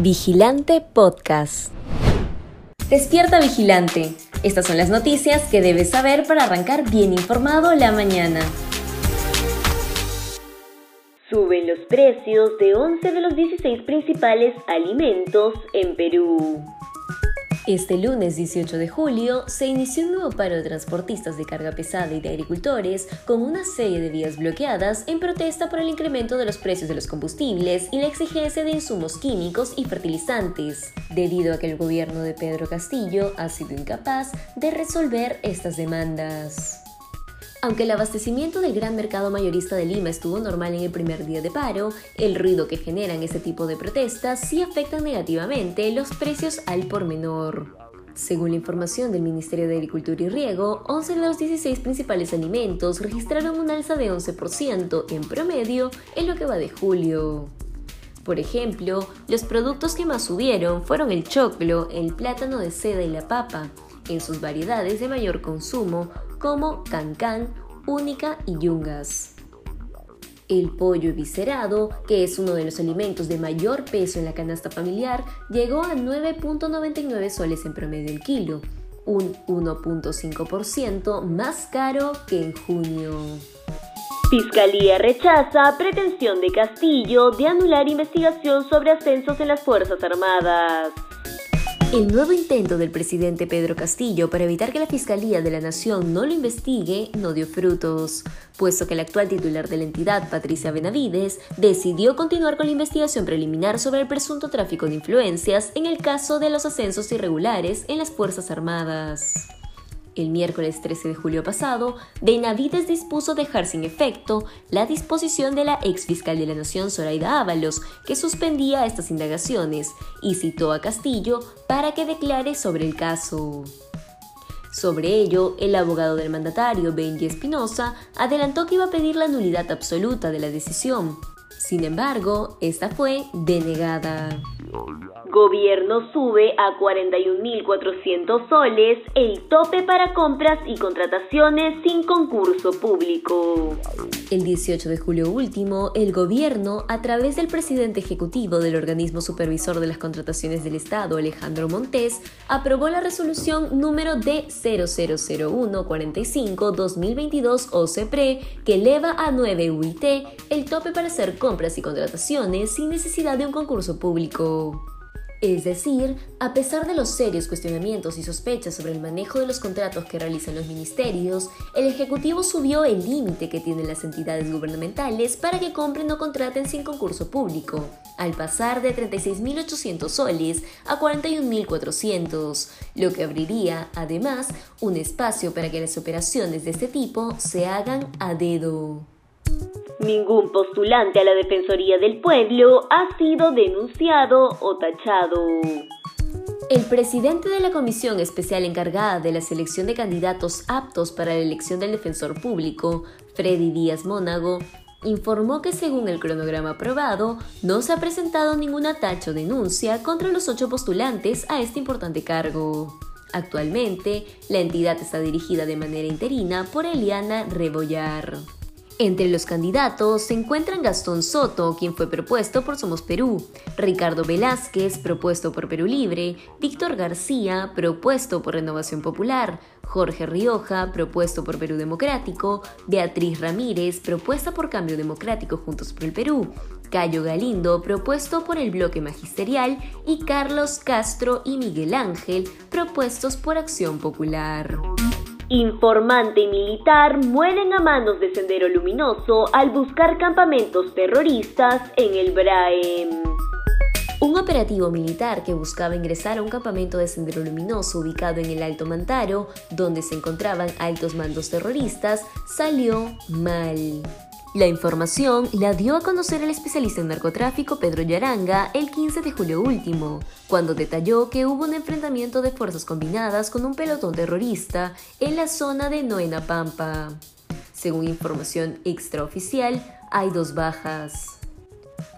Vigilante Podcast. Despierta Vigilante. Estas son las noticias que debes saber para arrancar bien informado la mañana. Suben los precios de 11 de los 16 principales alimentos en Perú. Este lunes 18 de julio se inició un nuevo paro de transportistas de carga pesada y de agricultores con una serie de vías bloqueadas en protesta por el incremento de los precios de los combustibles y la exigencia de insumos químicos y fertilizantes, debido a que el gobierno de Pedro Castillo ha sido incapaz de resolver estas demandas. Aunque el abastecimiento del gran mercado mayorista de Lima estuvo normal en el primer día de paro, el ruido que generan este tipo de protestas sí afecta negativamente los precios al por menor. Según la información del Ministerio de Agricultura y Riego, 11 de los 16 principales alimentos registraron un alza de 11% en promedio en lo que va de julio. Por ejemplo, los productos que más subieron fueron el choclo, el plátano de seda y la papa, en sus variedades de mayor consumo, como cancán, única y yungas. El pollo viscerado, que es uno de los alimentos de mayor peso en la canasta familiar, llegó a 9.99 soles en promedio el kilo, un 1.5% más caro que en junio. Fiscalía rechaza pretensión de Castillo de anular investigación sobre ascensos en las Fuerzas Armadas. El nuevo intento del presidente Pedro Castillo para evitar que la Fiscalía de la Nación no lo investigue no dio frutos, puesto que el actual titular de la entidad, Patricia Benavides, decidió continuar con la investigación preliminar sobre el presunto tráfico de influencias en el caso de los ascensos irregulares en las Fuerzas Armadas. El miércoles 13 de julio pasado, Benavides dispuso dejar sin efecto la disposición de la ex fiscal de la Nación, Zoraida Ábalos, que suspendía estas indagaciones y citó a Castillo para que declare sobre el caso. Sobre ello, el abogado del mandatario, Benji Espinosa, adelantó que iba a pedir la nulidad absoluta de la decisión. Sin embargo, esta fue denegada. Gobierno sube a 41.400 soles el tope para compras y contrataciones sin concurso público. El 18 de julio último, el gobierno, a través del presidente ejecutivo del organismo supervisor de las contrataciones del Estado, Alejandro Montés, aprobó la resolución número D 000145-2022 OCPRE que eleva a 9 UIT el tope para hacer compras y contrataciones sin necesidad de un concurso público. Es decir, a pesar de los serios cuestionamientos y sospechas sobre el manejo de los contratos que realizan los ministerios, el Ejecutivo subió el límite que tienen las entidades gubernamentales para que compren o contraten sin concurso público, al pasar de 36.800 soles a 41.400, lo que abriría, además, un espacio para que las operaciones de este tipo se hagan a dedo. Ningún postulante a la Defensoría del Pueblo ha sido denunciado o tachado. El presidente de la comisión especial encargada de la selección de candidatos aptos para la elección del defensor público, Freddy Díaz Mónago, informó que según el cronograma aprobado, no se ha presentado ninguna tacha o denuncia contra los ocho postulantes a este importante cargo. Actualmente, la entidad está dirigida de manera interina por Eliana Rebollar. Entre los candidatos se encuentran Gastón Soto, quien fue propuesto por Somos Perú, Ricardo Velázquez, propuesto por Perú Libre, Víctor García, propuesto por Renovación Popular, Jorge Rioja, propuesto por Perú Democrático, Beatriz Ramírez, propuesta por Cambio Democrático Juntos por el Perú, Cayo Galindo, propuesto por el Bloque Magisterial, y Carlos Castro y Miguel Ángel, propuestos por Acción Popular. Informante y militar mueren a manos de Sendero Luminoso al buscar campamentos terroristas en el Braem. Un operativo militar que buscaba ingresar a un campamento de Sendero Luminoso ubicado en el Alto Mantaro, donde se encontraban altos mandos terroristas, salió mal. La información la dio a conocer el especialista en narcotráfico Pedro Yaranga el 15 de julio último, cuando detalló que hubo un enfrentamiento de fuerzas combinadas con un pelotón terrorista en la zona de Noena Pampa. Según información extraoficial, hay dos bajas.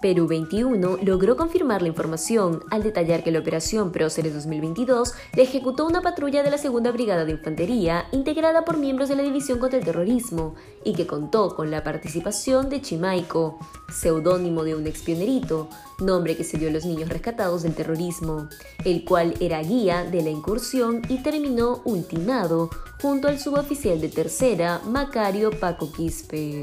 Perú 21 logró confirmar la información al detallar que la operación Próceres 2022 le ejecutó una patrulla de la Segunda Brigada de Infantería integrada por miembros de la División contra el Terrorismo y que contó con la participación de Chimaico, seudónimo de un expionerito, nombre que se dio a los niños rescatados del terrorismo, el cual era guía de la incursión y terminó ultimado junto al suboficial de tercera, Macario Paco Quispe.